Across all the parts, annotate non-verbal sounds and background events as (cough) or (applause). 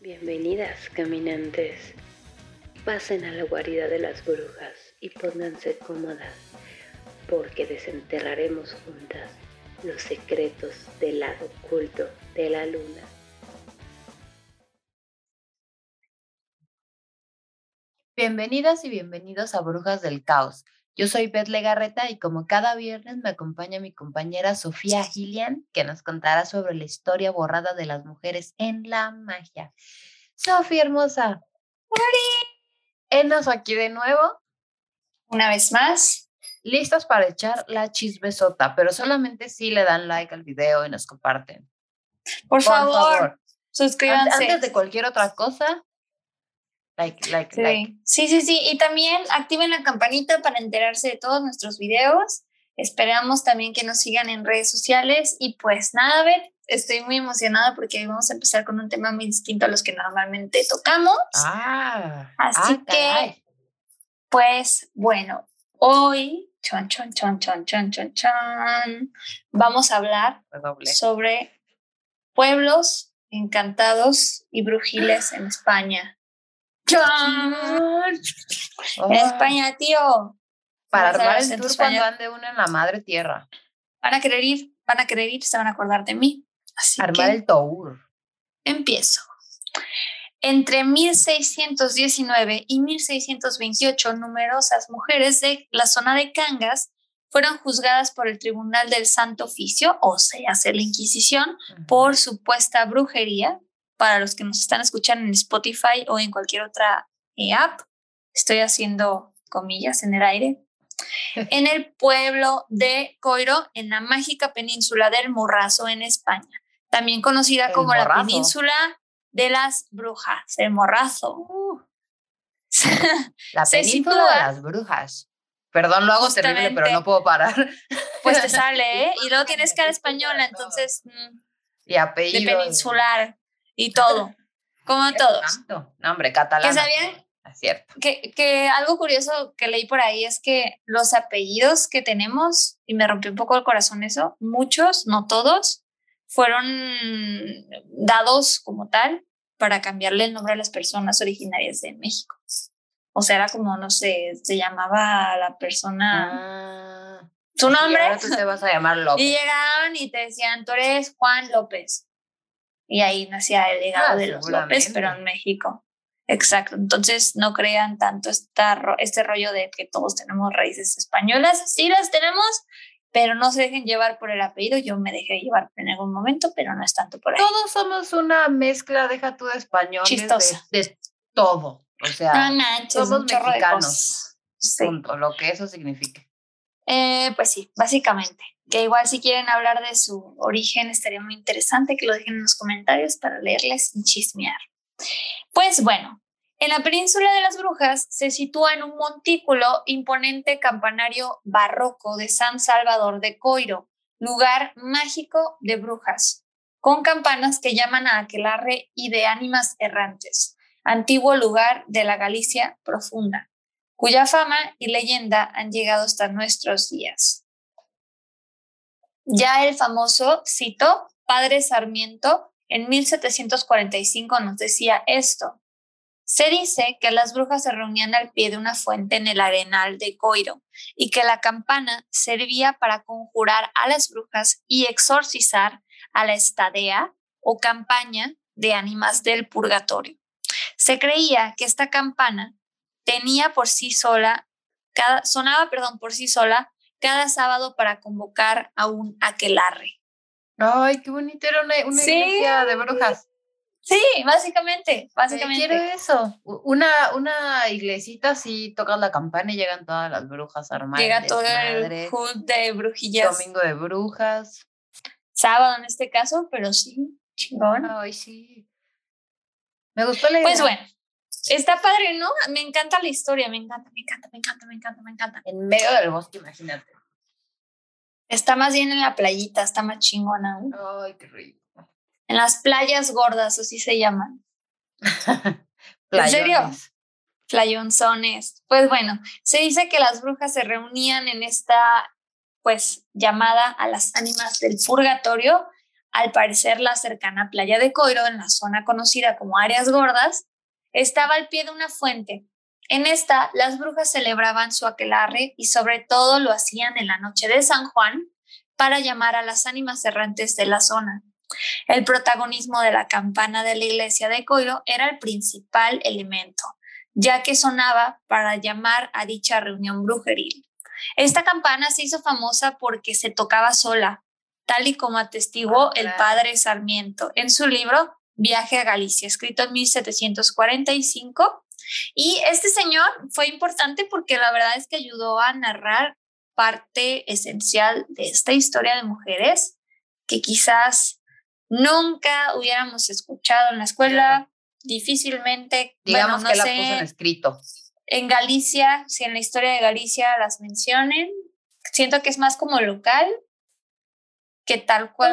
Bienvenidas, caminantes. Pasen a la guarida de las brujas y pónganse cómodas, porque desenterraremos juntas los secretos del lado oculto de la luna. Bienvenidas y bienvenidos a Brujas del Caos. Yo soy Beth Legarreta y como cada viernes me acompaña mi compañera Sofía Gillian, que nos contará sobre la historia borrada de las mujeres en la magia. Sofía hermosa. Enos aquí de nuevo. Una vez más. Listas para echar la chismesota, pero solamente si le dan like al video y nos comparten. Por, favor, suscríbanse. Antes de cualquier otra cosa, Like, like, sí. like. sí, sí, sí. Y también activen la campanita para enterarse de todos nuestros videos. Esperamos también que nos sigan en redes sociales. Y pues nada, Beth, estoy muy emocionada porque vamos a empezar con un tema muy distinto a los que normalmente tocamos. Ah, Así ah, que, caray. pues bueno, hoy, chon, chon, chon, chon, chon, chon, chon, vamos a hablar Redoble. sobre pueblos encantados y brujiles en España. Ah, España, tío. Para armar el tour cuando ande uno en la madre tierra. Van a querer ir, van a querer ir, se van a acordar de mí. Así Armar que el tour. empiezo. Entre 1619 y 1628, numerosas mujeres de la zona de Cangas fueron juzgadas por el Tribunal del Santo Oficio, o sea, la Inquisición, por supuesta brujería. Para los que nos están escuchando en Spotify o en cualquier otra eh, app, estoy haciendo comillas en el aire. (laughs) En el pueblo de Coiro, en la mágica península del Morrazo, en España, también conocida El como la península de las brujas, el Morrazo. Uh, (laughs) la península de las brujas. Perdón, lo hago terrible, pero Justamente. no puedo parar. Pues te sale, (laughs) ¿eh? Y luego tienes cara española, entonces mm, Y apellido. de peninsular y todo, como todos. Tanto. No, hombre, catalán. ¿Que sabían Es cierto. que, que algo curioso que leí por ahí es que los apellidos que tenemos, y me rompió un poco el corazón eso, muchos, no todos, fueron dados como tal para cambiarle el nombre a las personas originarias de México. O sea, era como, no sé, se llamaba la persona Ah, su y nombre ahora tú te vas a llamar (laughs) López. y llegaban y te decían, tú eres Juan López. Y ahí nacía el legado Ah, de los López, pero en México. Exacto. Entonces no crean tanto esta, este rollo de que todos tenemos raíces españolas. Sí las tenemos, pero no se dejen llevar por el apellido. Yo me dejé llevar en algún momento, pero no es tanto por ahí. Todos somos una mezcla, deja tú de español, Chistosa. de, de todo. O sea, No manches, somos mexicanos. Sí. punto, lo que eso signifique. Eh, pues sí, básicamente. Que igual si quieren hablar de su origen estaría muy interesante que lo dejen en los comentarios para leerles y chismear. Pues bueno, en la península de las brujas se sitúa en un montículo imponente campanario barroco de San Salvador de Coiro, lugar mágico de brujas, con campanas que llaman a aquelarre y de ánimas errantes, antiguo lugar de la Galicia profunda cuya fama y leyenda han llegado hasta nuestros días. Ya el famoso, cito, Padre Sarmiento en 1745 nos decía esto. Se dice que las brujas se reunían al pie de una fuente en el arenal de Coiro y que la campana servía para conjurar a las brujas y exorcizar a la estadea o campaña de ánimas del purgatorio. Se creía que esta campana tenía por sí sola, cada, sonaba, perdón, por sí sola cada sábado para convocar a un aquelarre. Ay, qué bonito, era una, una Sí. iglesia de brujas. Sí, básicamente, Eh, básicamente. Quiero eso. Una, una iglesita así, tocas la campana y llegan todas las brujas armadas. Llega todo el hood de brujillas. Domingo de brujas. Sábado en este caso, pero sí, chingón. Ay, sí. Me gustó la idea. Pues bueno, está padre, ¿no? Me encanta la historia, me encanta, me encanta, me encanta, me encanta, me encanta. En medio del bosque, imagínate. Está más bien en la playita, está más chingona. ¿no? Ay, qué rico. En las playas gordas, así se llaman. (laughs) Playones. serio? Flayonzones. Pues bueno, se dice que las brujas se reunían en esta, pues, llamada a las ánimas del purgatorio al parecer la cercana playa de Coiro, en la zona conocida como Áreas Gordas, estaba al pie de una fuente. En esta, las brujas celebraban su aquelarre y sobre todo lo hacían en la noche de San Juan para llamar a las ánimas errantes de la zona. El protagonismo de la campana de la iglesia de Coiro era el principal elemento, ya que sonaba para llamar a dicha reunión brujeril. Esta campana se hizo famosa porque se tocaba sola, tal y como atestiguó el padre Sarmiento en su libro Viaje a Galicia, escrito en 1745. Y este señor fue importante porque la verdad es que ayudó a narrar parte esencial de esta historia de mujeres que quizás nunca hubiéramos escuchado en la escuela, difícilmente. Digamos que la puso en escrito. En Galicia, si en la historia de Galicia las mencionen, siento que es más como local que tal cual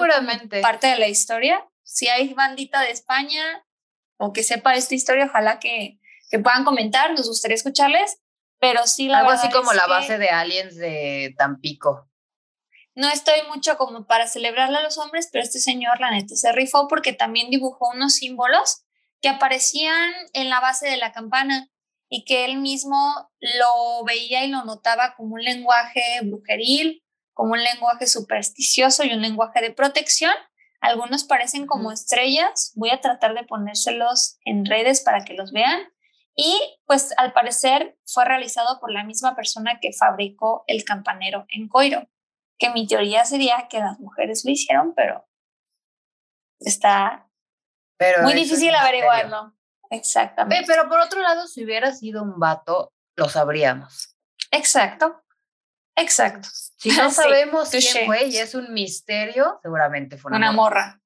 parte de la historia. Si hay bandita de España o que sepa esta historia, ojalá que, que puedan comentar, nos gustaría escucharles, pero sí la Algo así como la base de Aliens de Tampico no estoy mucho como para celebrarle a los hombres, pero este señor, la neta, se rifó porque también dibujó unos símbolos que aparecían en la base de la campana y que él mismo lo veía y lo notaba como un lenguaje brujeril, como un lenguaje supersticioso y un lenguaje de protección. Algunos parecen como estrellas. Voy a tratar de ponérselos en redes para que los vean. Y pues al parecer fue realizado por la misma persona que fabricó el campanero en Coiro que mi teoría sería que las mujeres lo hicieron, pero está muy difícil averiguarlo. Exactamente. Pero por otro lado, si hubiera sido un vato, lo sabríamos. Exacto. Exacto. Si no (laughs) sabemos quién fue y es un misterio, seguramente fue una, morra.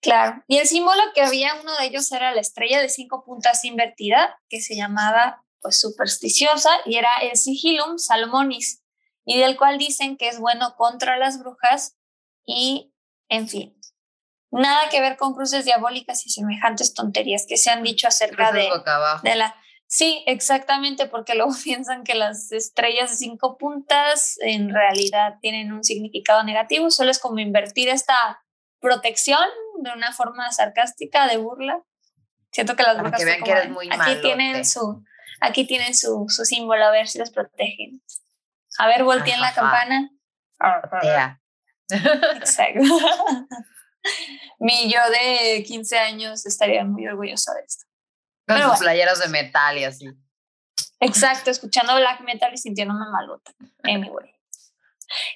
Claro. Y el símbolo que había, uno de ellos era la estrella de cinco puntas invertida, que se llamaba pues supersticiosa, y era el sigilum salomonis, y del cual dicen que es bueno contra las brujas y, en fin, nada que ver con cruces diabólicas y semejantes tonterías que se han dicho acerca de, de la... Sí, exactamente, porque luego (laughs) piensan que las estrellas de cinco puntas en realidad tienen un significado negativo, solo es como invertir esta protección de una forma sarcástica, de burla. Siento que las brujas... aquí, tienen su, aquí tienen su, su símbolo, a ver si los protegen. A ver, volteen la campana. Exacto. (laughs) Mi yo de 15 años estaría muy orgullosa de esto. Con sus playeras de metal y así. Exacto, escuchando black metal y sintiéndome malota. Anyway.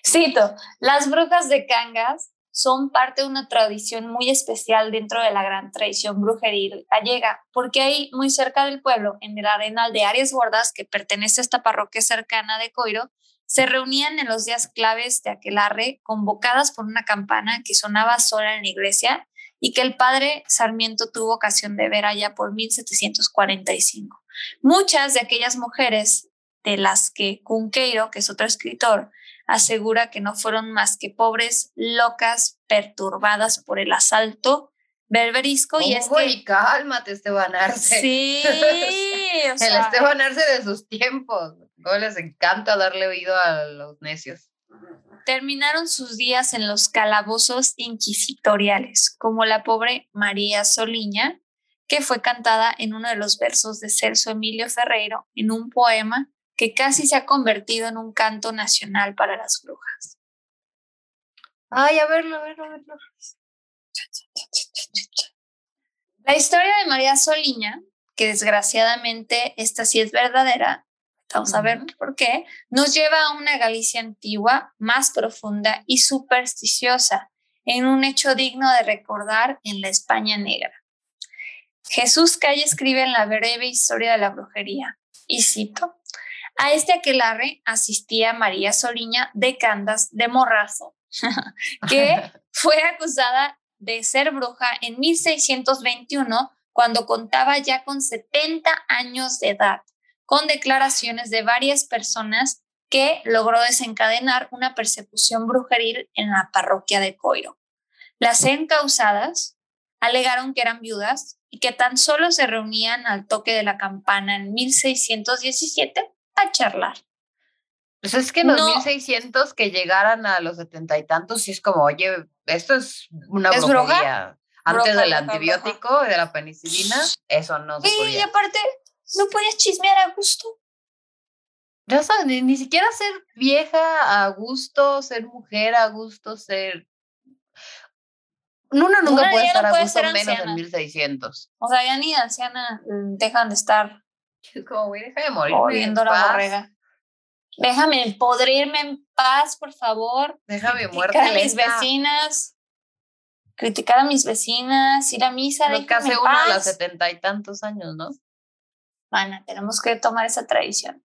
Cito, las brujas de Cangas son parte de una tradición muy especial dentro de la gran tradición brujeril gallega, porque ahí, muy cerca del pueblo, en el arenal de Arias Gordas, que pertenece a esta parroquia cercana de Coiro, se reunían en los días claves de aquelarre, convocadas por una campana que sonaba sola en la iglesia y que el padre Sarmiento tuvo ocasión de ver allá por 1745. Muchas de aquellas mujeres de las que Cunqueiro, que es otro escritor, asegura que no fueron más que pobres, locas, perturbadas por el asalto berberisco y es que... cálmate, Esteban Arce. Sí, (laughs) el Esteban Arce de sus tiempos. ¿Cómo les encanta darle oído a los necios? Terminaron sus días en los calabozos inquisitoriales, como la pobre María Soliña, que fue cantada en uno de los versos de Celso Emilio Ferreiro en un poema que casi se ha convertido en un canto nacional para las brujas. Ay, a verlo, a verlo, a verlo. La historia de María Soliña, que desgraciadamente esta sí es verdadera, vamos a ver por qué, nos lleva a una Galicia antigua, más profunda y supersticiosa, en un hecho digno de recordar en la España negra. Jesús Calle escribe en la breve historia de la brujería, y cito, a este aquelarre asistía María Soliña de Candas de Morrazo, (laughs) que (laughs) fue acusada de ser bruja en 1621 cuando contaba ya con 70 años de edad, con declaraciones de varias personas que logró desencadenar una persecución brujeril en la parroquia de Coiro. Las encausadas alegaron que eran viudas y que tan solo se reunían al toque de la campana en 1617 a charlar. Pues es que en los 1600 que llegaran a los setenta y tantos, sí es como, oye, esto es una ¿Es brujería. Antes del antibiótico y de la penicilina, eso no se podía. Y aparte, no podías chismear a gusto. Ya sabes, ni, siquiera ser vieja a gusto, ser mujer a gusto, ser... Uno nunca puede estar a gusto menos en 1600. O sea, ya ni anciana mm, dejan de estar. (laughs) como, güey, deja de morir. Oyendo la borrega. Déjame podrirme en paz, por favor. Déjame muerte. a mis vecinas. Criticar a mis vecinas, ir a misa. Lo que hace uno a los setenta y tantos años, ¿no? Tenemos que tomar esa tradición.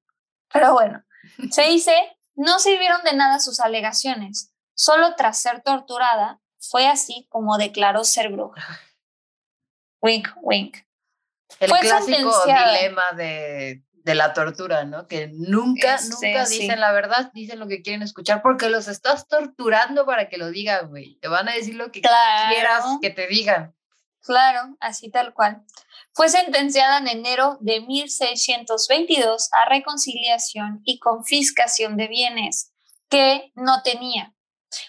Pero bueno, (laughs) se dice, no sirvieron de nada sus alegaciones. Solo tras ser torturada, fue así como declaró ser bruja. Wink, wink. El clásico dilema de, de, la tortura, ¿no? Que nunca, nunca dicen la verdad, dicen lo que quieren escuchar porque los estás torturando para que lo digan, güey. Te van a decir lo que quieras que te digan. Claro, así tal cual. Fue sentenciada en enero de 1622 a reconciliación y confiscación de bienes que no tenía,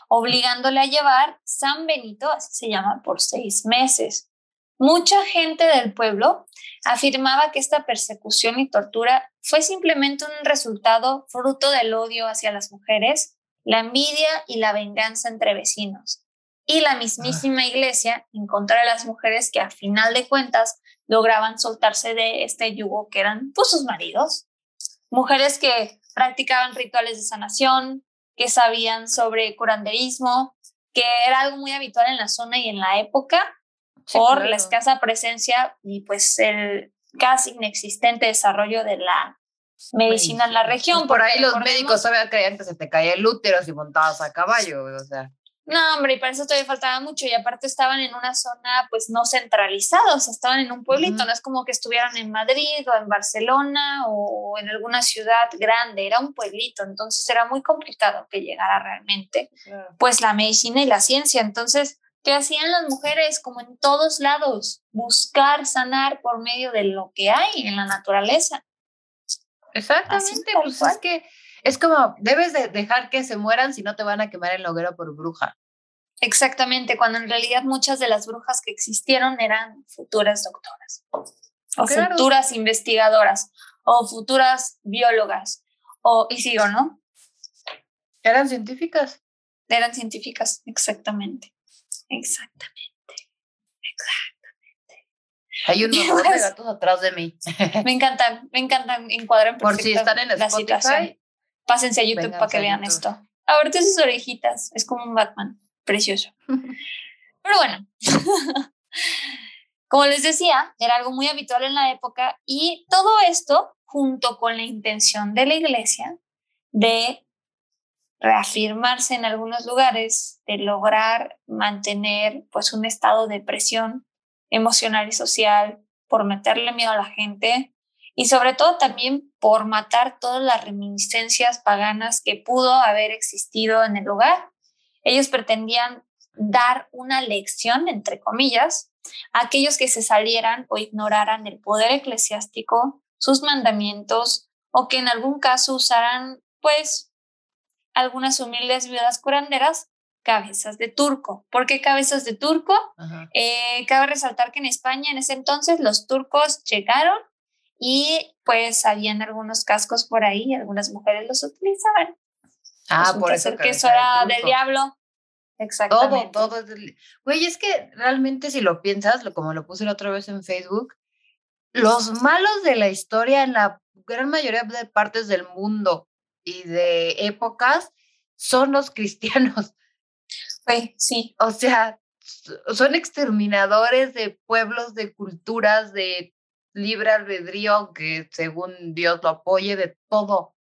obligándole a llevar San Benito, así se llama, por seis meses. Mucha gente del pueblo afirmaba que esta persecución y tortura fue simplemente un resultado fruto del odio hacia las mujeres, la envidia y la venganza entre vecinos. Y la mismísima iglesia en contra de las mujeres que a final de cuentas lograban soltarse de este yugo que eran pues, sus maridos. Mujeres que practicaban rituales de sanación, que sabían sobre curanderismo, que era algo muy habitual en la zona y en la época por la escasa presencia y pues el casi inexistente desarrollo de la medicina en la región. Por ahí los médicos sabían que se te caía el útero si montabas a caballo, o sea. No, hombre, y para eso todavía faltaba mucho. Y aparte estaban en una zona, pues, no centralizada, o sea, estaban en un pueblito, no es como que estuvieran en Madrid o en Barcelona o en alguna ciudad grande, era un pueblito, entonces era muy complicado que llegara realmente, pues, la medicina y la ciencia. Entonces, ¿qué hacían las mujeres? Como en todos lados, buscar sanar por medio de lo que hay en la naturaleza. Exactamente, pues es que es como, debes de dejar que se mueran si no te van a quemar en la hoguera por bruja. Exactamente, cuando en realidad muchas de las brujas que existieron eran futuras doctoras, o futuras investigadoras, o futuras biólogas, o, y sigo, ¿no? Eran científicas. Eran científicas, exactamente. Exactamente. Exactamente. Hay unos (laughs) de gatos atrás de mí. me encantan, me encantan, encuadran Por si están en Spotify, Pásense a YouTube para que vean esto. Ahorita sus orejitas, es como un Batman, precioso. (laughs) Pero bueno, (laughs) como les decía, era algo muy habitual en la época y todo esto junto con la intención de la iglesia de reafirmarse en algunos lugares, de lograr mantener pues un estado de presión emocional y social por meterle miedo a la gente, y sobre todo también por matar todas las reminiscencias paganas que pudo haber existido en el lugar. Ellos pretendían dar una lección, entre comillas, a aquellos que se salieran o ignoraran el poder eclesiástico, sus mandamientos o que en algún caso usaran, pues, algunas humildes viudas curanderas cabezas de turco. ¿Por qué cabezas de turco? Eh, cabe resaltar que en España en ese entonces los turcos llegaron y pues habían algunos cascos por ahí, algunas mujeres los utilizaban. Ah, por eso. que eso era del diablo. Exactamente. Todo, todo. Güey, es que realmente si lo piensas, como lo puse la otra vez en Facebook, los malos de la historia en la gran mayoría de partes del mundo y de épocas son los (laughs) cristianos. Güey, sí. O sea, son exterminadores de pueblos, de culturas, de libre albedrío, aunque según Dios lo apoye de todo.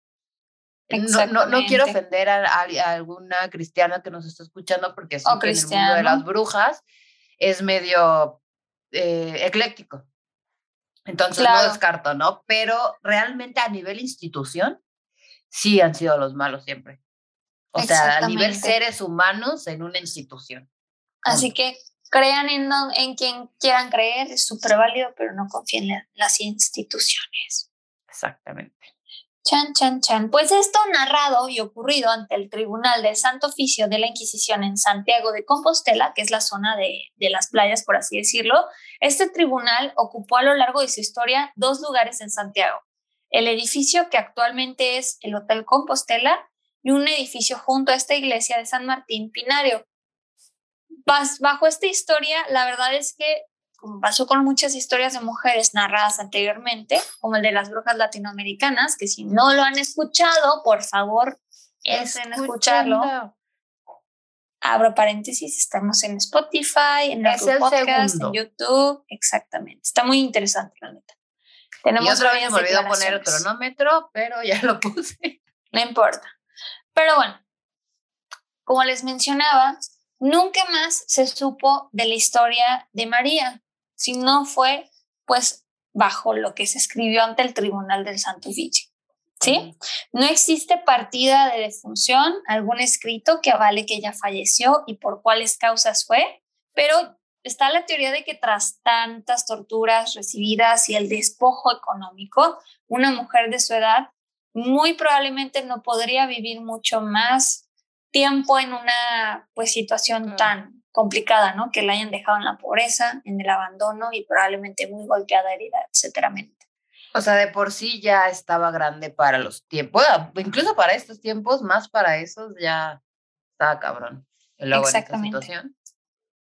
No, no, no, quiero ofender a, alguna cristiana que nos está escuchando porque que en el mundo de las brujas es medio eh, ecléctico. Entonces no descarto, ¿no? Pero realmente a nivel institución, sí han sido los malos siempre. O sea, a nivel seres humanos en una institución. Así que crean en, en quien quieran creer, es súper válido, pero no confíen en las instituciones. Exactamente. Chan, chan, chan. Pues esto narrado y ocurrido ante el Tribunal del Santo Oficio de la Inquisición en Santiago de Compostela, que es la zona de, de, las playas, por así decirlo, este tribunal ocupó a lo largo de su historia dos lugares en Santiago. El edificio que actualmente es el Hotel Compostela y un edificio junto a esta iglesia de San Martín Pinario. Bajo esta historia, la verdad es que como pasó con muchas historias de mujeres narradas anteriormente, como el de las brujas latinoamericanas, que si no lo han escuchado, por favor, es en escucharlo. Abro paréntesis, estamos en Spotify, en Apple Podcast, en YouTube, exactamente. Está muy interesante, la neta. Tenemos y otra vez me olvidó poner el cronómetro, pero ya lo puse. No importa. Pero bueno, como les mencionaba, nunca más se supo de la historia de María si no fue pues bajo lo que se escribió ante el Tribunal del Santo Oficio. ¿Sí? No existe partida de defunción, algún escrito que avale que ella falleció y por cuáles causas fue, pero está la teoría de que tras tantas torturas recibidas y el despojo económico, una mujer de su edad muy probablemente no podría vivir mucho más tiempo en una pues situación tan complicada, ¿no? Que la hayan dejado en la pobreza, en el abandono y probablemente muy golpeada, herida, etcétera. O sea, de por sí ya estaba grande para los tiempos, incluso para estos tiempos, más para esos ya estaba cabrón. Exactamente.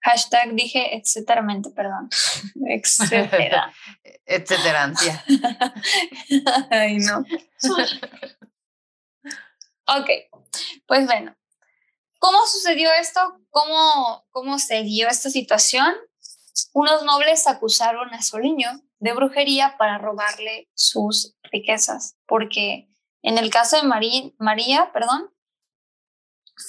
Hashtag dije etcétera, perdón. (laughs) Etcétera. (laughs) etcétera, (laughs) Ay, no. ok, pues bueno, ¿Cómo sucedió esto? ¿Cómo, cómo se dio esta situación? Unos nobles acusaron a Soliño de brujería para robarle sus riquezas, porque en el caso de María, perdón,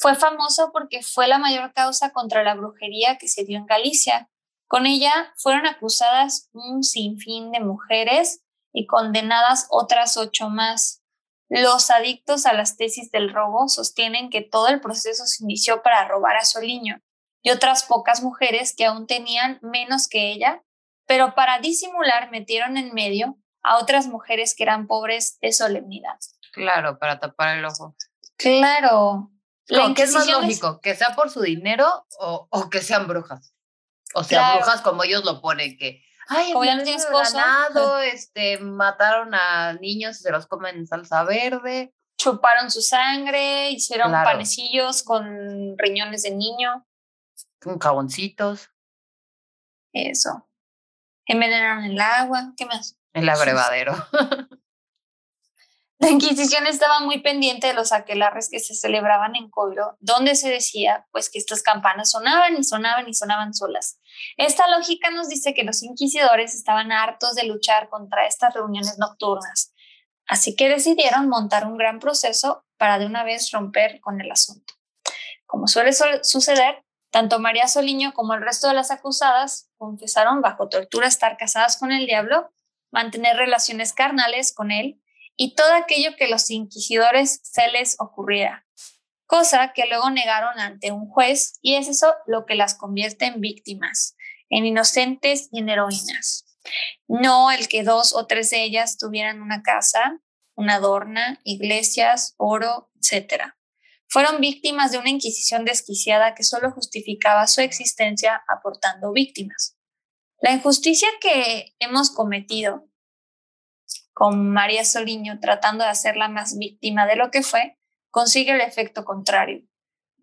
fue famoso porque fue la mayor causa contra la brujería que se dio en Galicia. Con ella fueron acusadas un sinfín de mujeres y condenadas otras ocho más. Los adictos a las tesis del robo sostienen que todo el proceso se inició para robar a Soliño y otras pocas mujeres que aún tenían menos que ella, pero para disimular metieron en medio a otras mujeres que eran pobres de solemnidad. Claro, para tapar el ojo. Claro. ¿Qué es más lógico? ¿Que sea por su dinero o, o que sean brujas? O sea, brujas como ellos lo ponen, que Ay, como ya no tienes ganado, este, mataron a niños y se los comen en salsa verde. Chuparon su sangre, hicieron panecillos con riñones de niño. Con jaboncitos. Eso. Envenenaron el agua. ¿Qué más? El abrevadero. (laughs) La Inquisición estaba muy pendiente de los aquelarres que se celebraban en Coiro, donde se decía pues que estas campanas sonaban y sonaban y sonaban solas. Esta lógica nos dice que los inquisidores estaban hartos de luchar contra estas reuniones nocturnas, así que decidieron montar un gran proceso para de una vez romper con el asunto. Como suele suceder, tanto María Soliño como el resto de las acusadas confesaron bajo tortura estar casadas con el diablo, mantener relaciones carnales con él y todo aquello que los inquisidores se les ocurriera, cosa que luego negaron ante un juez y es eso lo que las convierte en víctimas, en inocentes y en heroínas. No el que dos o tres de ellas tuvieran una casa, una adorna, iglesias, oro, etc. Fueron víctimas de una inquisición desquiciada que solo justificaba su existencia aportando víctimas. La injusticia que hemos cometido con María Soliño tratando de hacerla más víctima de lo que fue, consigue el efecto contrario,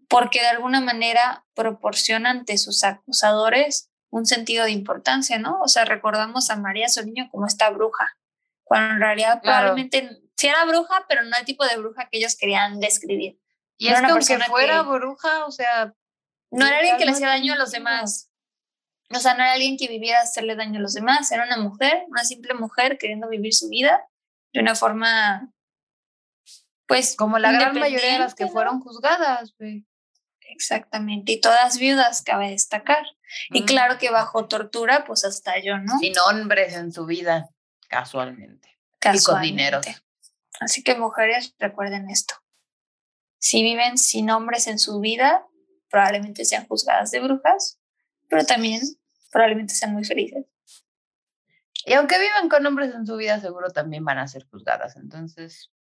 porque de alguna manera proporciona ante sus acusadores un sentido de importancia, ¿no? O sea, recordamos a María Soliño como esta bruja, cuando en realidad probablemente sí era bruja, pero no el tipo de bruja que ellos querían describir. Y es que que fuera bruja, o sea... No era alguien que le hacía daño a los demás. O sea, no era alguien que viviera a hacerle daño a los demás, era una mujer, una simple mujer queriendo vivir su vida de una forma, pues... Como la gran mayoría de las que fueron juzgadas, güey. Exactamente, y todas viudas, cabe destacar. Y claro que bajo tortura, pues hasta yo, ¿no? Sin hombres en su vida, casualmente. casualmente. Y con dinero. Así que mujeres, recuerden esto. Si viven sin hombres en su vida, probablemente sean juzgadas de brujas, pero también probablemente sean muy felices. Y aunque vivan con hombres en su vida, seguro también van a ser juzgadas. Entonces,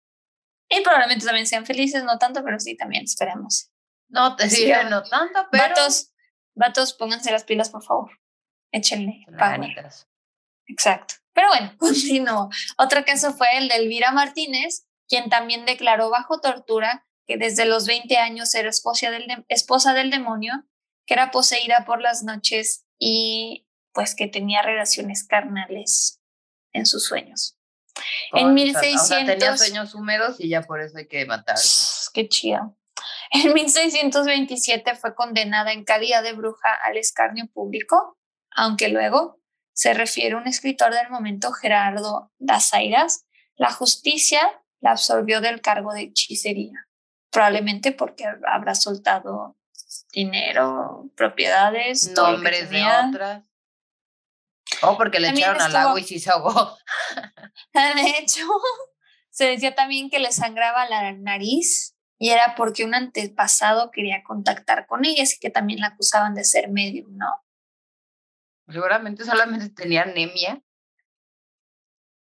Y probablemente también sean felices, no tanto, pero sí también esperemos. No te sigue, no tanto, pero. Vatos, vatos, pónganse las pilas, por favor. Échenle. Exacto. Pero bueno, (laughs) continúo. Otro caso fue el de Elvira Martínez, quien también declaró bajo tortura que desde los 20 años era esposa del, esposa del demonio, que era poseída por las noches y pues que tenía relaciones carnales en sus sueños. en 1600... tenía sueños húmedos y ya por eso hay que matar. Qué chido. (laughs) En 1627 fue condenada en calidad de bruja al escarnio público, aunque luego, se refiere un escritor del momento, Gerardo Dazairas, la justicia la absorbió del cargo de hechicería, probablemente porque habrá soltado dinero, propiedades, nombres de otras. O porque le echaron al agua y sí se ahogó. (laughs) De hecho, se decía también que le sangraba la nariz y era porque un antepasado quería contactar con ella, así que también la acusaban de ser medium, ¿no? Seguramente solamente tenía anemia.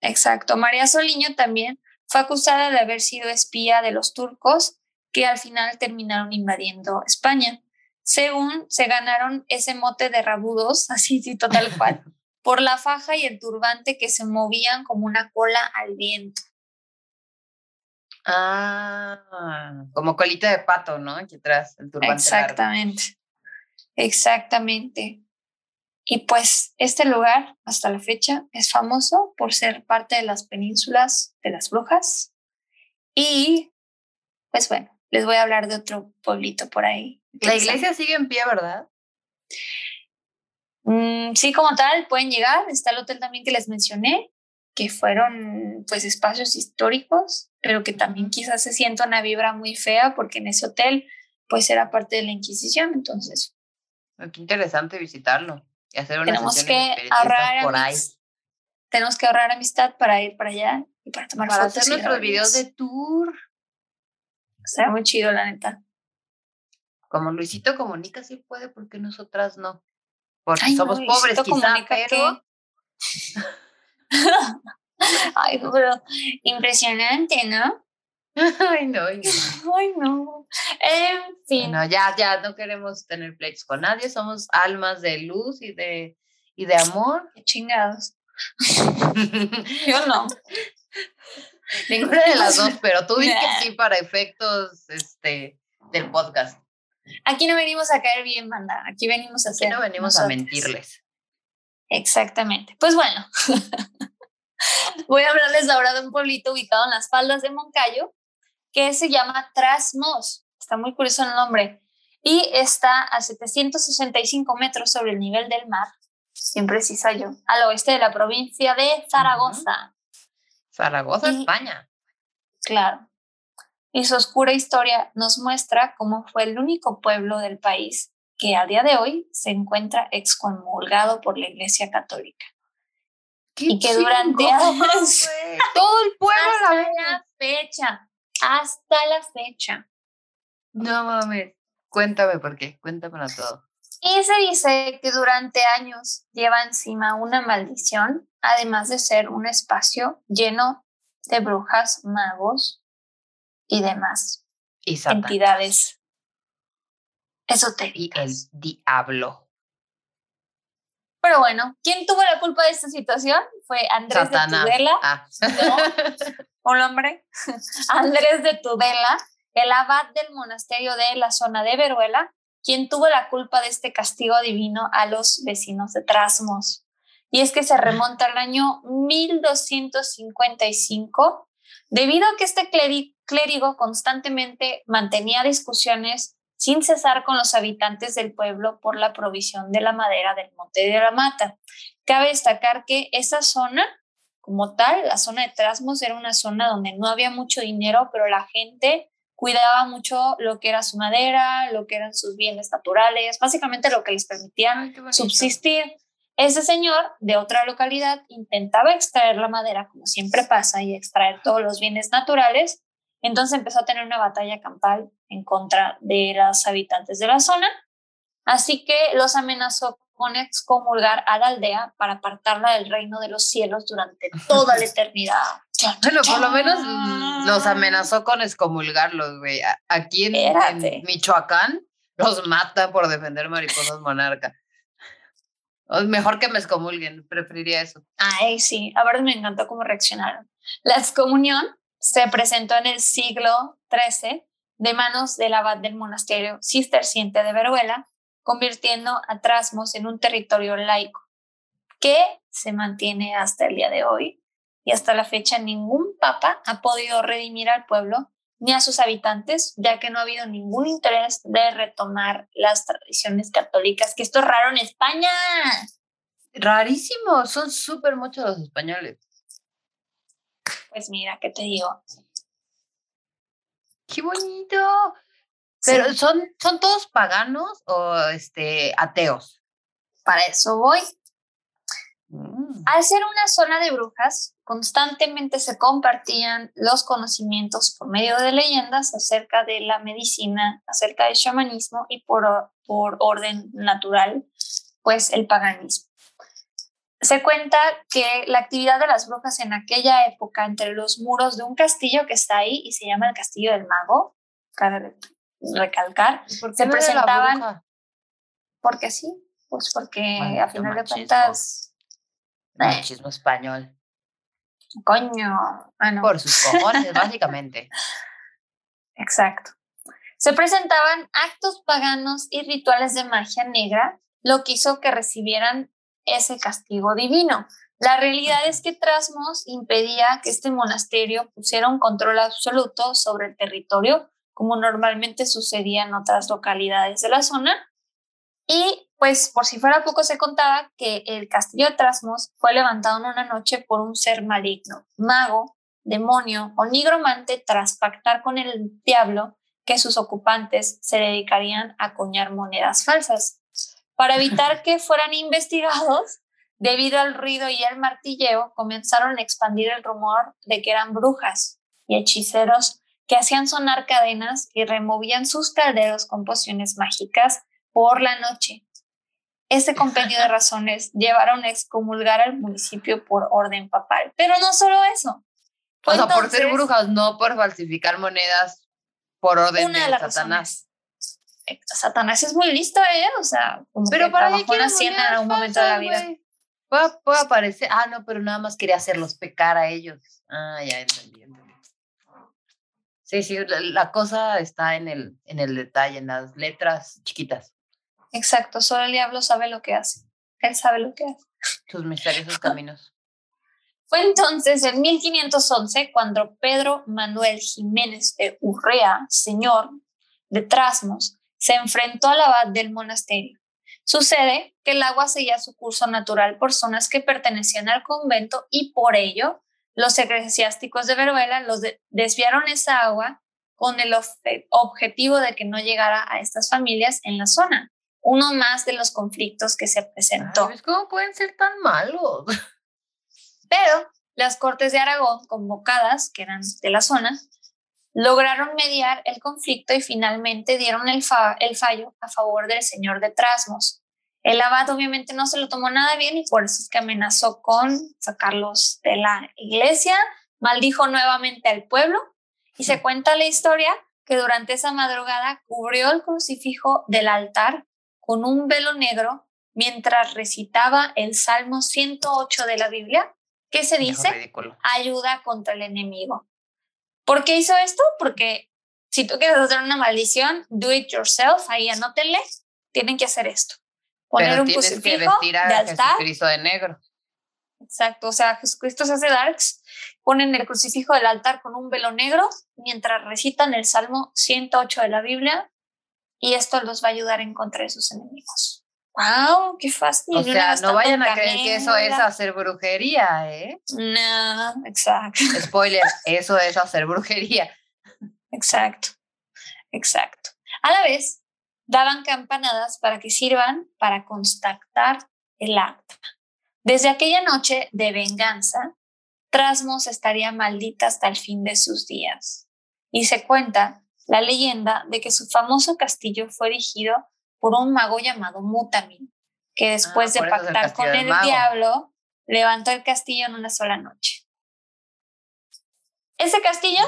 Exacto. María Soliño también fue acusada de haber sido espía de los turcos que al final terminaron invadiendo España. Según se ganaron ese mote de rabudos, (laughs) así sí, total cual, por la faja y el turbante que se movían como una cola al viento. Ah, como colita de pato, ¿no? Aquí atrás, el turbante. Exactamente, exactamente. Y pues este lugar, hasta la fecha, es famoso por ser parte de las penínsulas de las brujas. Y pues bueno, les voy a hablar de otro pueblito por ahí. La iglesia sigue en pie, ¿verdad? Mm, sí, como tal, pueden llegar. Está el hotel también que les mencioné, que fueron pues espacios históricos, pero que también quizás se sienta una vibra muy fea porque en ese hotel pues era parte de la Inquisición, entonces. Ah, qué interesante visitarlo y hacer una tenemos que ahorrar por ahí. Tenemos que ahorrar amistad para ir para allá y para tomar para fotos. hacer nuestros videos de tour. Será muy chido, la neta. Como Luisito Comunica sí puede, porque nosotras no. Porque somos pobres, quizá, pero... (laughs) Ay, (laughs) pero impresionante, ¿no? Ay, no, ay, no. (laughs) Ay, no. En fin. No, ya, ya no queremos tener pleitos con nadie, somos almas de luz y de, y de amor. Qué chingados. Yo no. Ninguna de las dos, pero tú dices que sí para efectos este, del podcast. Aquí no venimos a caer bien, manda. Aquí venimos a hacer. Aquí no venimos a mentirles. Exactamente. Pues bueno, (laughs) voy a hablarles ahora de un pueblito ubicado en las faldas de Moncayo que se llama Trasmos. Está muy curioso el nombre. Y está a 765 metros sobre el nivel del mar, sin yo, al oeste de la provincia de Zaragoza. Zaragoza, España. Claro. Y su oscura historia nos muestra cómo fue el único pueblo del país que a día de hoy se encuentra excomulgado por la Iglesia Católica. y que durante (laughs) años, (laughs) todo el pueblo hasta la fecha, hasta la fecha. No mames, cuéntame por qué, cuéntamelo todo. Y se dice que durante años lleva encima una maldición, además de ser un espacio lleno de brujas, magos y demás y entidades esotéricas. Y el diablo. Pero bueno, ¿quién tuvo la culpa de esta situación? Fue Andrés de Tudela. Ah. un hombre. (laughs) Andrés de Tudela, el abad del monasterio de la zona de Veruela, quien tuvo la culpa de este castigo divino a los vecinos de Trasmos. Y es que se remonta al año 1255, debido a que este clérigo constantemente mantenía discusiones sin cesar con los habitantes del pueblo por la provisión de la madera del Monte de la Mata. Cabe destacar que esa zona, como tal, la zona de Trasmos, era una zona donde no había mucho dinero, pero la gente cuidaba mucho lo que era su madera, lo que eran sus bienes naturales, básicamente lo que les permitía subsistir. Ese señor de otra localidad intentaba extraer la madera, como siempre pasa, y extraer todos los bienes naturales, entonces empezó a tener una batalla campal en contra de los habitantes de la zona, así que los amenazó con excomulgar a la aldea para apartarla del reino de los cielos durante toda la (laughs) eternidad. Bueno, por lo menos los amenazó con excomulgarlos, güey. Aquí en, en Michoacán los mata por defender mariposas monarca. Mejor que me excomulguen, preferiría eso. Ay, sí, a ver, me encantó cómo reaccionaron. La excomunión se presentó en el siglo XIII de manos del abad del monasterio cisterciente de Veruela, convirtiendo a Trasmos en un territorio laico, que se mantiene hasta el día de hoy y hasta la fecha ningún papa ha podido redimir al pueblo ni a sus habitantes, ya que no ha habido ningún interés de retomar las tradiciones católicas, que esto es raro en España. Rarísimo, son súper muchos los españoles. Pues mira, ¿qué te digo? Qué bonito. Pero son, son todos paganos o este ateos. Para eso voy. Al ser una zona de brujas, constantemente se compartían los conocimientos por medio de leyendas acerca de la medicina, acerca del shamanismo y por, por orden natural, pues el paganismo. Se cuenta que la actividad de las brujas en aquella época entre los muros de un castillo que está ahí y se llama el Castillo del Mago, cabe recalcar, se presentaban... Porque sí, pues porque a final de cuentas Machismo español. Coño. Ah, Por sus cojones, (laughs) básicamente. Exacto. Se presentaban actos paganos y rituales de magia negra, lo que hizo que recibieran ese castigo divino. La realidad es que Trasmos impedía que este monasterio pusiera un control absoluto sobre el territorio, como normalmente sucedía en otras localidades de la zona, y pues por si fuera poco se contaba que el castillo de Trasmos fue levantado en una noche por un ser maligno, mago, demonio o nigromante tras pactar con el diablo que sus ocupantes se dedicarían a coñar monedas falsas. Para evitar (laughs) que fueran investigados, debido al ruido y al martilleo, comenzaron a expandir el rumor de que eran brujas y hechiceros que hacían sonar cadenas y removían sus calderos con pociones mágicas por la noche este compendio de razones llevaron a excomulgar al municipio por orden papal. Pero no solo eso. O sea, por ser brujas, no por falsificar monedas por orden de, Satanás. Satanás es muy listo, ¿eh? O sea, como pero que para trabajó en la un momento de la vida. Puede, aparecer. Ah, no, pero nada más quería hacerlos pecar a ellos. Ah, ya entendí. Sí, sí, la, cosa está en el, en el detalle, en las letras chiquitas. Exacto, solo el diablo sabe lo que hace. Él sabe lo que hace. Sus misteriosos (laughs) caminos. Fue entonces en 1511 cuando Pedro Manuel Jiménez de Urrea, señor de Trasmos, se enfrentó al abad del monasterio. Sucede que el agua seguía su curso natural por zonas que pertenecían al convento y por ello los eclesiásticos de Veruela los desviaron esa agua con el objetivo de que no llegara a estas familias en la zona uno más de los conflictos que se presentó. ¿Cómo pueden ser tan malos? (laughs) Pero las Cortes de Aragón, convocadas, que eran de la zona, lograron mediar el conflicto y finalmente dieron el, el fallo a favor del señor de Trasmos. El abad obviamente no se lo tomó nada bien y por eso es que amenazó con sacarlos de la iglesia, maldijo nuevamente al pueblo y se cuenta la historia que durante esa madrugada cubrió el crucifijo del altar con un velo negro mientras recitaba el Salmo 108 de la Biblia, que se dice ayuda contra el enemigo. ¿Por qué hizo esto? Porque si tú quieres hacer una maldición, do it yourself, ahí anótenle, tienen que hacer esto. Poner un crucifijo de altar. de negro. Exacto, o sea, Jesucristo se hace darks, ponen el crucifijo del altar con un velo negro mientras recitan el Salmo 108 de la Biblia y esto los va a ayudar a encontrar sus enemigos. ¡Wow! ¡Qué fácil! O sea, no vayan a creer que eso es hacer brujería, ¿eh? No, exacto. Spoiler, (laughs) eso es hacer brujería. Exacto, exacto. A la vez, daban campanadas para que sirvan para constatar el acta. Desde aquella noche de venganza, Trasmos estaría maldita hasta el fin de sus días. Y se cuenta la leyenda de que su famoso castillo fue erigido por un mago llamado Mutamin, que ah, después de pactar con el diablo, levantó el castillo en una sola noche. Ese castillo,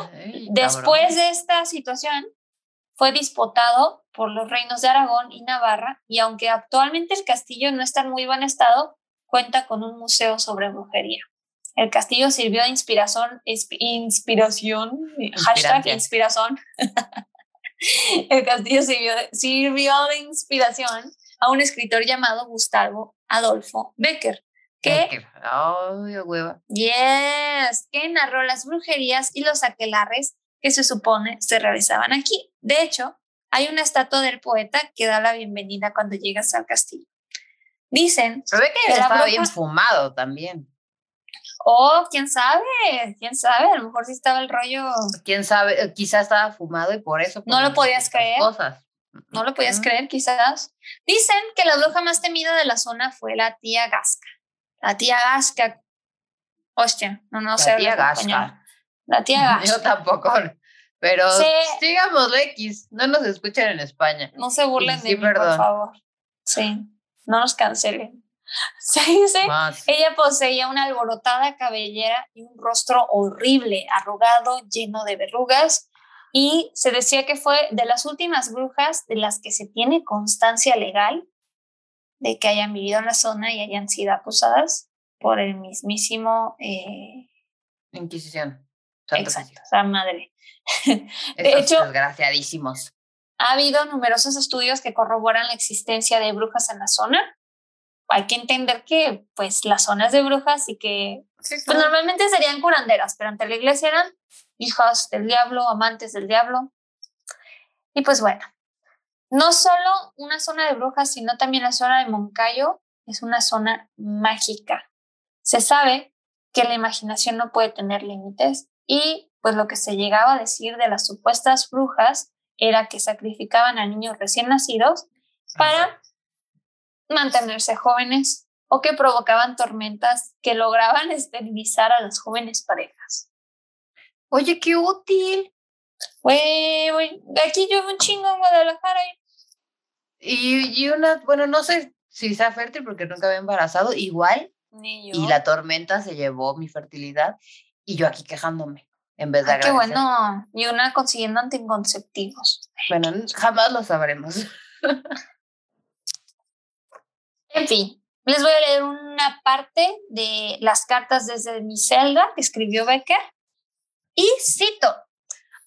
después de esta situación, fue disputado por los reinos de Aragón y Navarra y aunque actualmente el castillo no está en muy buen estado, cuenta con un museo sobre brujería. El castillo sirvió de inspiración, inspiración, hashtag inspiración. (laughs) el castillo sirvió, de inspiración a un escritor llamado Gustavo Adolfo Becker, que, yes, que narró las brujerías y los aquelares que se supone se realizaban aquí. De hecho, hay una estatua del poeta que da la bienvenida cuando llegas al castillo. Dicen que, estaba bien fumado también. Oh, quién sabe, quién sabe, a lo mejor sí estaba el rollo. Quién sabe, eh, quizás estaba fumado y por eso. No lo podías creer. Cosas. No lo podías creer, quizás. Dicen que la bruja más temida de la zona fue la tía Gasca. La tía Gasca. Hostia, no, no sé. La tía (laughs) Gasca. La tía Gasca. Yo tampoco. Pero sigamos X, no nos escuchan en España. No se burlen de mí, por favor. Sí, no nos cancelen. (laughs) Se dice, ella poseía una alborotada cabellera y un rostro horrible, arrugado, lleno de verrugas, y se decía que fue de las últimas brujas de las que se tiene constancia legal de que hayan vivido en la zona y hayan sido acusadas por el mismísimo... Eh, Inquisición. exacto, o sea, madre. (laughs) de hecho, desgraciadísimos. Ha habido numerosos estudios que corroboran la existencia de brujas en la zona hay que entender que pues las zonas de brujas y que pues, normalmente serían curanderas, pero ante la iglesia eran hijas del diablo, amantes del diablo. Y pues bueno, no solo una zona de brujas, sino también la zona de Moncayo es una zona mágica. Se sabe que la imaginación no puede tener límites y pues lo que se llegaba a decir de las supuestas brujas era que sacrificaban a niños recién nacidos para mantenerse jóvenes o que provocaban tormentas que lograban (laughs) esterilizar a las jóvenes parejas. Oye, qué útil. Güey, aquí yo un chingo en Guadalajara. Y, y una, bueno, no sé si sea fértil porque nunca había embarazado, igual. Y la tormenta se llevó mi fertilidad y yo aquí quejándome en vez de Qué bueno. Y una consiguiendo anticonceptivos. Bueno, jamás lo sabremos. (laughs) En fin, les voy a leer una parte de las cartas desde mi celda que escribió Becker. Y cito,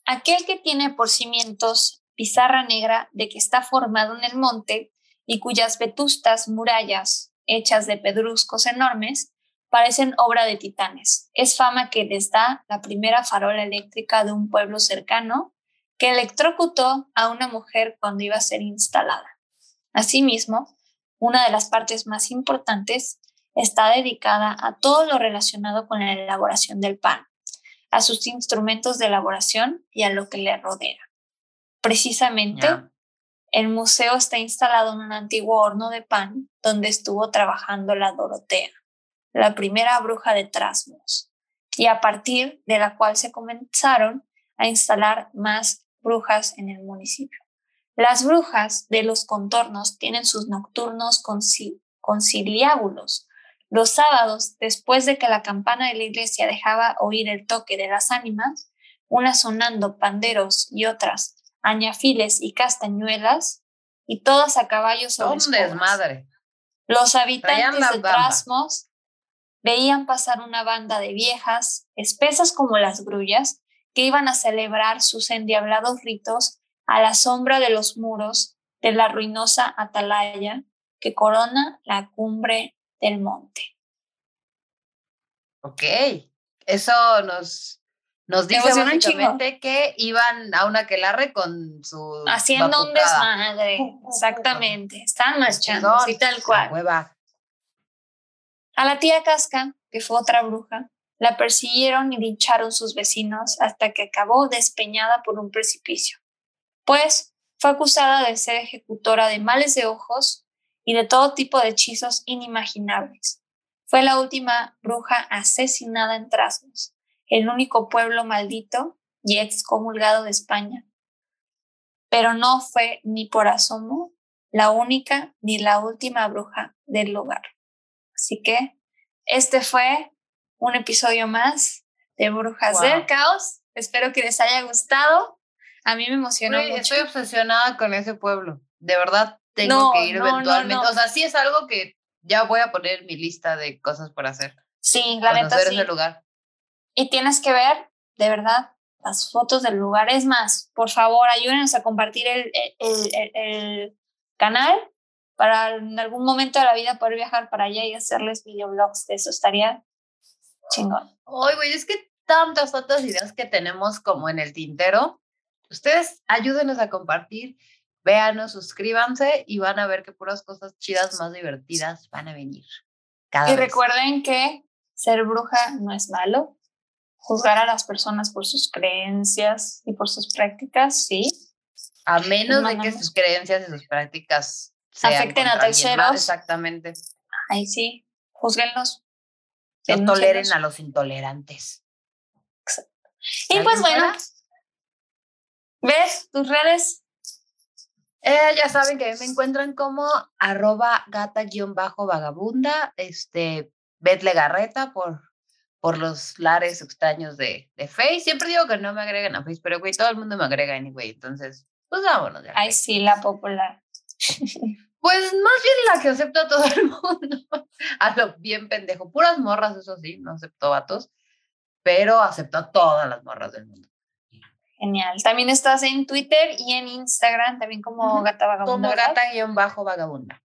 aquel que tiene por cimientos pizarra negra de que está formado en el monte y cuyas vetustas murallas, hechas de pedruscos enormes, parecen obra de titanes. Es fama que les da la primera farola eléctrica de un pueblo cercano que electrocutó a una mujer cuando iba a ser instalada. Asimismo, una de las partes más importantes, está dedicada a todo lo relacionado con la elaboración del pan, a sus instrumentos de elaboración y a lo que le rodea. Precisamente, el museo está instalado en un antiguo horno de pan donde estuvo trabajando la Dorotea, la primera bruja de Trasmos, y a partir de la cual se comenzaron a instalar más brujas en el municipio. Las brujas de los contornos tienen sus nocturnos conciliábulos. Los sábados, después de que la campana de la iglesia dejaba oír el toque de las ánimas, unas sonando panderos y otras añafiles y castañuelas, y todas a caballo sobre desmadre. Los habitantes de Trasmos veían pasar una banda de viejas, espesas como las grullas, que iban a celebrar sus endiablados ritos a la sombra de los muros de la ruinosa atalaya que corona la cumbre del monte. Ok, eso nos, nos dice básicamente que iban a una quelarre con su... Haciendo un desmadre, exactamente. Están marchando, así tal cual. A la tía Casca, que fue otra bruja, la persiguieron y lincharon sus vecinos hasta que acabó despeñada por un precipicio pues fue acusada de ser ejecutora de males de ojos y de todo tipo de hechizos inimaginables. Fue la última bruja asesinada en Trasmos, el único pueblo maldito y excomulgado de España. Pero no fue ni por asomo la única ni la última bruja del lugar. Así que este fue un episodio más de Brujas del Caos Espero que les haya gustado. A mí me emocionó mucho. Estoy obsesionada con ese pueblo. De verdad, tengo que ir eventualmente. o sea, sí es algo que ya voy a poner en mi lista de cosas por hacer. Sí, la neta sí. lugar. Y tienes que ver, de verdad, las fotos del lugar. Es más, por favor, ayúdenos a compartir el, el, el, canal para en algún momento de la vida poder viajar para allá y hacerles videoblogs de eso. Estaría chingón. Ay, güey, es que tantas otras ideas que tenemos como en el tintero. Ustedes ayúdenos a compartir, véanos, suscríbanse y van a ver que puras cosas chidas más divertidas van a venir. y recuerden que ser bruja no es malo, juzgar a las personas por sus creencias y por sus prácticas, sí. A menos de que sus creencias y sus prácticas afecten a terceros. Exactamente. Ahí sí, juzguenlos. No toleren a los intolerantes. Y pues bueno, ¿ves tus redes? Eh, ya saben que me encuentran como arroba gata-vagabunda, este, Betle Garreta por por los lares extraños de, de Face. Siempre digo que no me agregan a Face, pero güey, todo el mundo me agrega anyway, entonces, pues vámonos. De Ay, sí, la popular. (laughs) Pues más bien la que acepta a todo el mundo. (laughs) A lo bien pendejo. Puras morras, eso sí, no acepto vatos, pero acepto a todas las morras del mundo. Genial. También estás en Twitter y en Instagram, también como Gata Vagabunda. Como Gata-Vagabunda.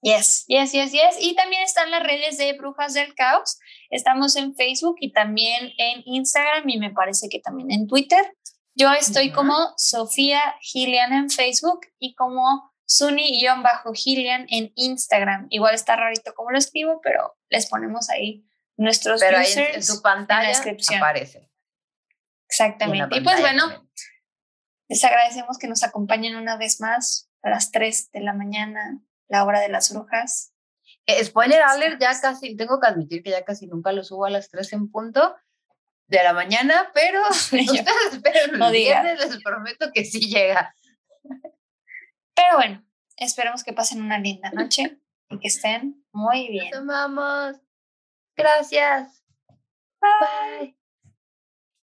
Yes, yes, yes, yes. Y también están las redes de Brujas del Caos. Estamos en Facebook y también en Instagram y me parece que también en Twitter. Yo estoy como Sofía Gillian en Facebook y como Suni-Gillian en Instagram. Igual está rarito como lo escribo, pero les ponemos ahí nuestros pero ahí en, su pantalla en la descripción. aparece. Exactamente. Y, pues bueno, les agradecemos que nos acompañen una vez más a las 3 de la mañana la obra de las brujas. Eh, spoiler alert, ya casi, tengo que admitir que ya casi nunca lo subo a las 3 en punto de la mañana, pero (laughs) ustedes esperen no les prometo que sí llega. Pero bueno, esperemos que pasen una linda noche y que estén muy bien. Nos amamos. Gracias. Bye.